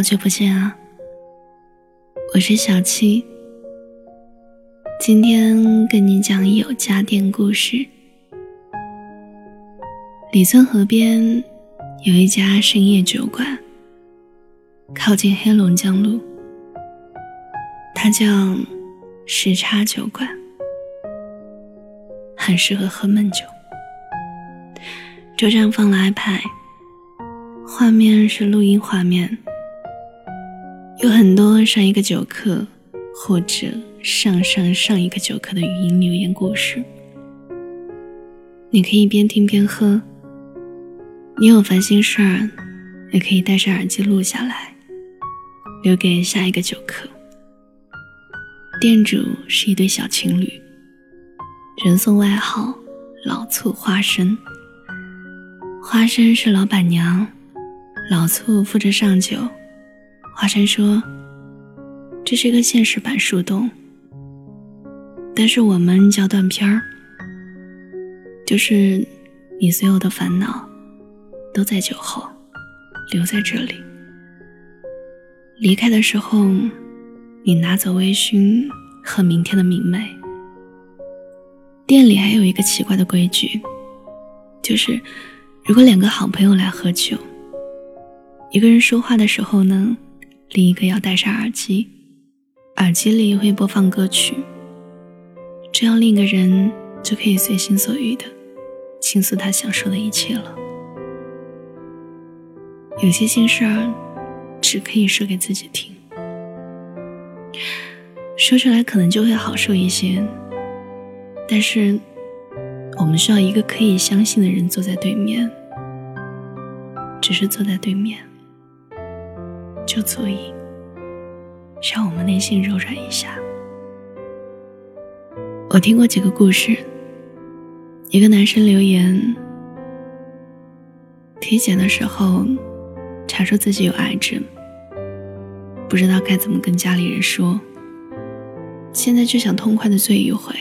好久不见啊！我是小七，今天跟你讲有家店故事。李村河边有一家深夜酒馆，靠近黑龙江路，它叫时差酒馆，很适合喝闷酒。桌上放了 iPad，画面是录音画面。有很多上一个酒课或者上上上一个酒课的语音留言故事，你可以边听边喝。你有烦心事儿，也可以戴上耳机录下来，留给下一个酒课。店主是一对小情侣，人送外号“老醋花生”。花生是老板娘，老醋负责上酒。花生说：“这是一个现实版树洞，但是我们叫断片儿，就是你所有的烦恼都在酒后留在这里。离开的时候，你拿走微醺和明天的明媚。店里还有一个奇怪的规矩，就是如果两个好朋友来喝酒，一个人说话的时候呢。”另一个要戴上耳机，耳机里会播放歌曲，这样另一个人就可以随心所欲的倾诉他想说的一切了。有些心事儿只可以说给自己听，说出来可能就会好受一些，但是我们需要一个可以相信的人坐在对面，只是坐在对面。就足以让我们内心柔软一下。我听过几个故事，一个男生留言，体检的时候查出自己有癌症，不知道该怎么跟家里人说，现在就想痛快的醉一回。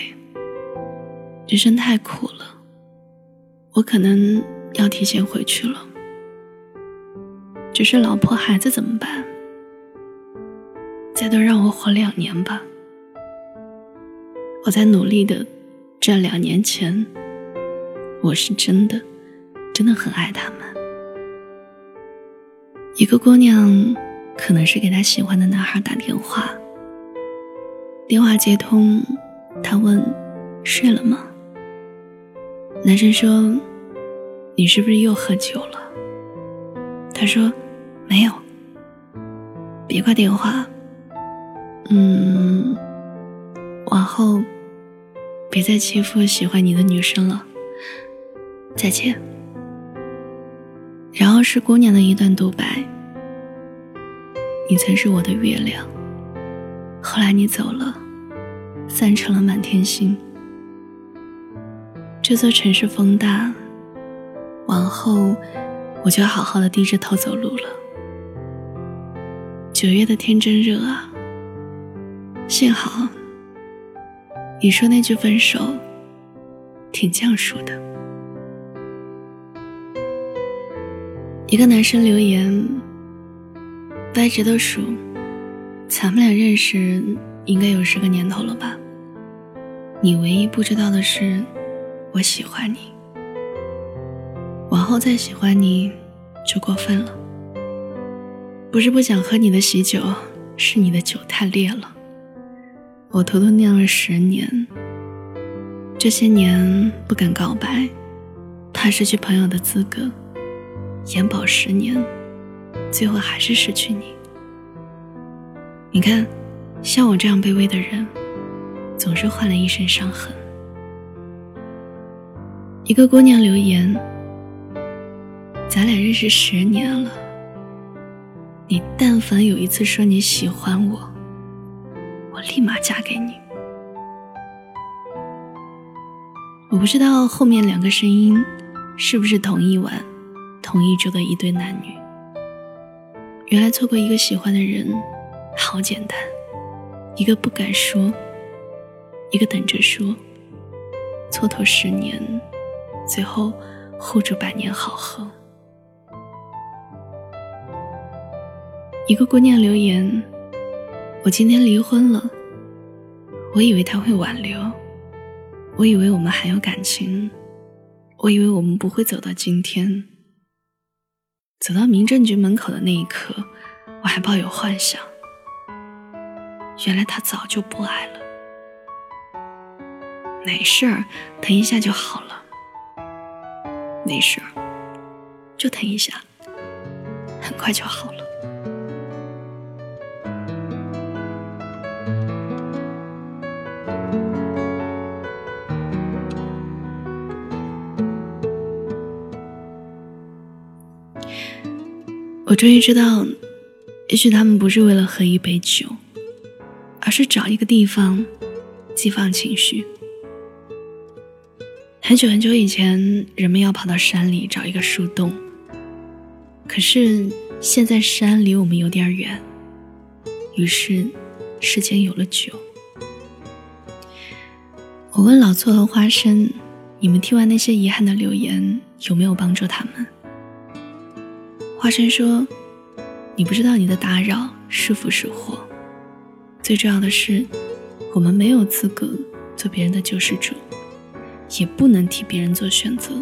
人生太苦了，我可能要提前回去了。只是老婆孩子怎么办？再多让我活两年吧。我在努力的赚两年钱。我是真的，真的很爱他们。一个姑娘可能是给她喜欢的男孩打电话，电话接通，她问：“睡了吗？”男生说：“你是不是又喝酒了？”她说。没有，别挂电话。嗯，往后别再欺负喜欢你的女生了。再见。然后是姑娘的一段独白：你曾是我的月亮，后来你走了，散成了满天星。这座城市风大，往后我就好好的低着头走路了。九月的天真热啊！幸好你说那句分手挺降暑的。一个男生留言：掰直的数，咱们俩认识应该有十个年头了吧？你唯一不知道的是，我喜欢你。往后再喜欢你就过分了。不是不想喝你的喜酒，是你的酒太烈了。我偷偷酿了十年，这些年不敢告白，怕失去朋友的资格。延保十年，最后还是失去你。你看，像我这样卑微的人，总是换了一身伤痕。一个姑娘留言：“咱俩认识十年了。”你但凡有一次说你喜欢我，我立马嫁给你。我不知道后面两个声音是不是同一晚、同一周的一对男女。原来错过一个喜欢的人好简单，一个不敢说，一个等着说，蹉跎十年，最后护住百年好合。一个姑娘留言：“我今天离婚了。我以为他会挽留，我以为我们还有感情，我以为我们不会走到今天。走到民政局门口的那一刻，我还抱有幻想。原来他早就不爱了。没事儿，疼一下就好了。没事儿，就疼一下，很快就好了。”我终于知道，也许他们不是为了喝一杯酒，而是找一个地方激放情绪。很久很久以前，人们要跑到山里找一个树洞，可是现在山离我们有点远，于是世间有了酒。我问老错和花生：“你们听完那些遗憾的留言，有没有帮助他们？”花生说：“你不知道你的打扰是福是祸。最重要的是，我们没有资格做别人的救世主，也不能替别人做选择。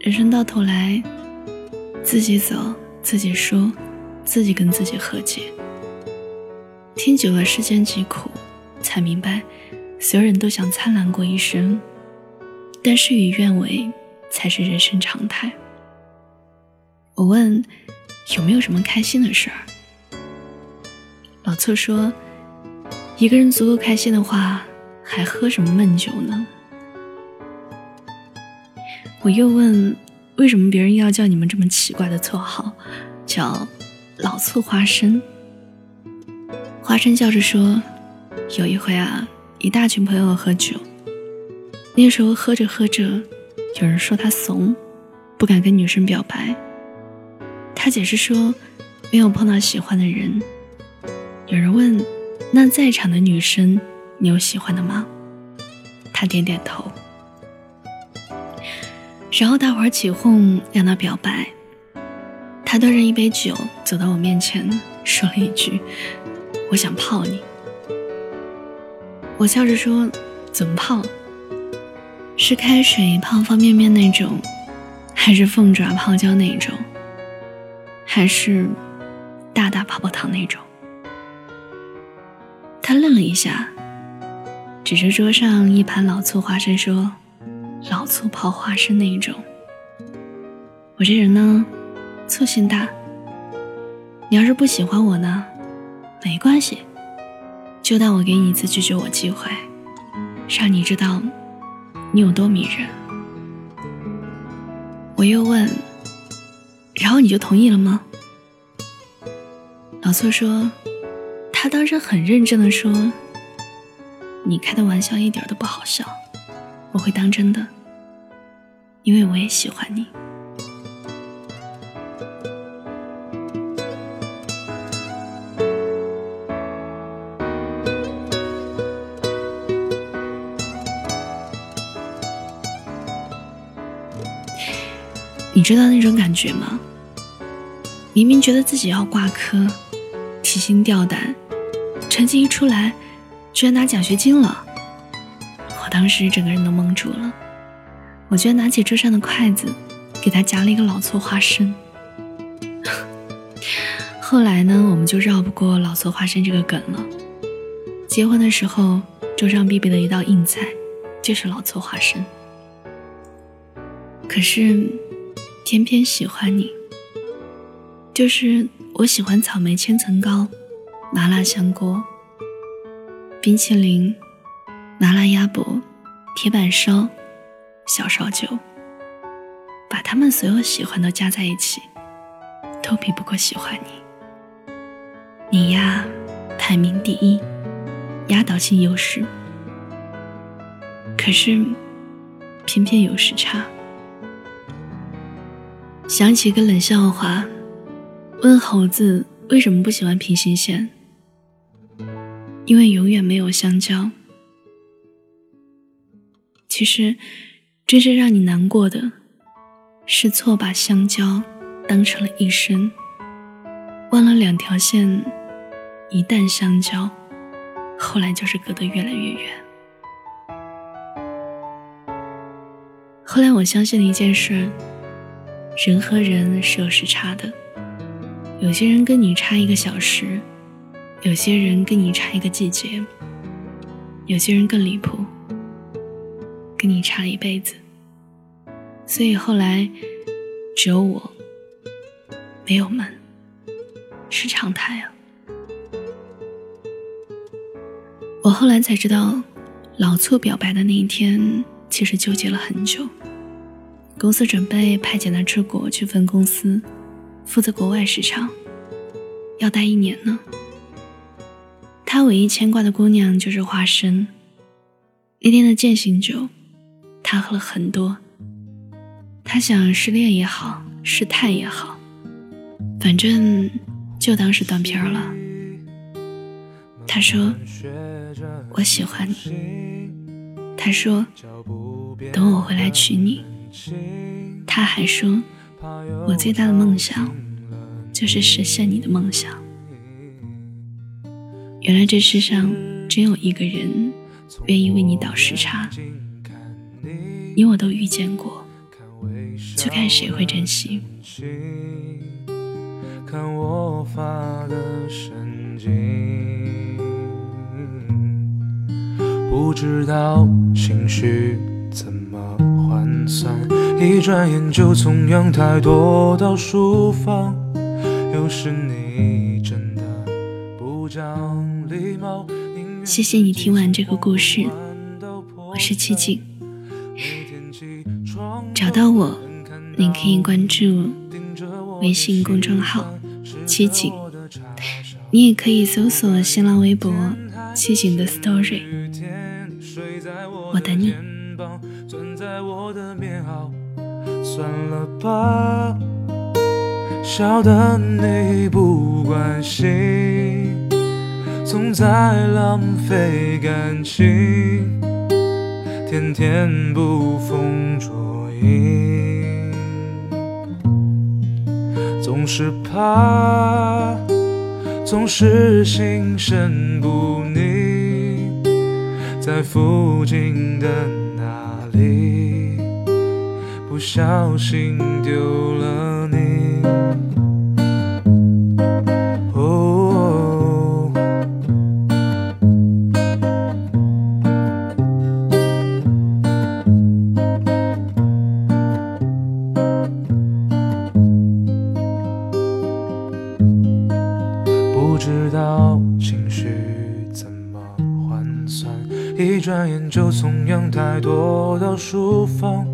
人生到头来，自己走，自己说，自己跟自己和解。听久了世间疾苦，才明白，所有人都想灿烂过一生，但事与愿违才是人生常态。”我问有没有什么开心的事儿，老侧说，一个人足够开心的话，还喝什么闷酒呢？我又问，为什么别人要叫你们这么奇怪的绰号，叫老醋花生？花生笑着说，有一回啊，一大群朋友喝酒，那时候喝着喝着，有人说他怂，不敢跟女生表白。他解释说，没有碰到喜欢的人。有人问：“那在场的女生，你有喜欢的吗？”他点点头。然后大伙儿起哄让他表白。他端着一杯酒走到我面前，说了一句：“我想泡你。”我笑着说：“怎么泡？是开水泡方便面那种，还是凤爪泡椒那种？”还是大大泡泡糖那种。他愣了一下，指着桌上一盘老醋花生说：“老醋泡花生那一种。”我这人呢，醋性大。你要是不喜欢我呢，没关系，就当我给你一次拒绝我机会，让你知道你有多迷人。我又问。然后你就同意了吗？老错说，他当时很认真的说：“你开的玩笑一点都不好笑，我会当真的，因为我也喜欢你。”你知道那种感觉吗？明明觉得自己要挂科，提心吊胆，成绩一出来，居然拿奖学金了。我当时整个人都懵住了，我居然拿起桌上的筷子，给他夹了一个老醋花生。后来呢，我们就绕不过老醋花生这个梗了。结婚的时候，桌上必备的一道硬菜，就是老醋花生。可是。偏偏喜欢你，就是我喜欢草莓千层糕、麻辣香锅、冰淇淋、麻辣鸭脖、铁板烧、小烧酒，把他们所有喜欢都加在一起，都比不过喜欢你。你呀，排名第一，压倒性优势，可是偏偏有时差。想起个冷笑话，问猴子为什么不喜欢平行线？因为永远没有香蕉。其实，真正让你难过的，是错把香蕉当成了一生。忘了两条线一旦相交，后来就是隔得越来越远。后来我相信了一件事：人和人是有时差的，有些人跟你差一个小时，有些人跟你差一个季节，有些人更离谱，跟你差了一辈子。所以后来，只有我，没有门，是常态啊。我后来才知道，老醋表白的那一天，其实纠结了很久。公司准备派遣他出国去分公司，负责国外市场，要待一年呢。他唯一牵挂的姑娘就是花生。那天的践行酒，他喝了很多。他想失恋也好，试探也好，反正就当是断片儿了。他说：“我喜欢你。”他说：“等我回来娶你。”他还说：“我最大的梦想就是实现你的梦想。”原来这世上真有一个人愿意为你倒时差，你我都遇见过。就看谁会珍惜。看我发的神经，不知道情绪怎么换算，一转眼就从阳台躲到书房。有时你真的不讲礼貌。谢谢你听完这个故事，我是七景，找到我。您可以关注微信公众号“七景”，你也可以搜索新浪微博“七景的 story”。我等你。算了吧，晓得你不关心，总在浪费感情，天天捕风捉影。总是怕，总是心神不宁，在附近的哪里，不小心丢了你。一转眼就从阳台躲到书房，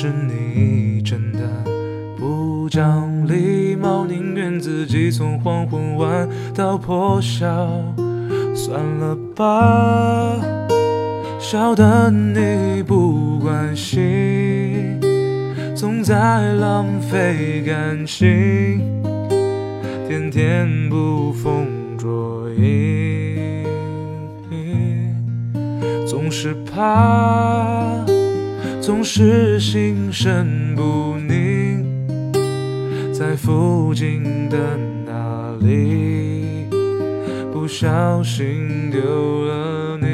是你真的不讲礼貌，宁愿自己从黄昏玩到破晓。算了吧，笑得你不关心，总在浪费感情，天天捕风捉影。总是怕，总是心神不宁，在附近的哪里，不小心丢了你。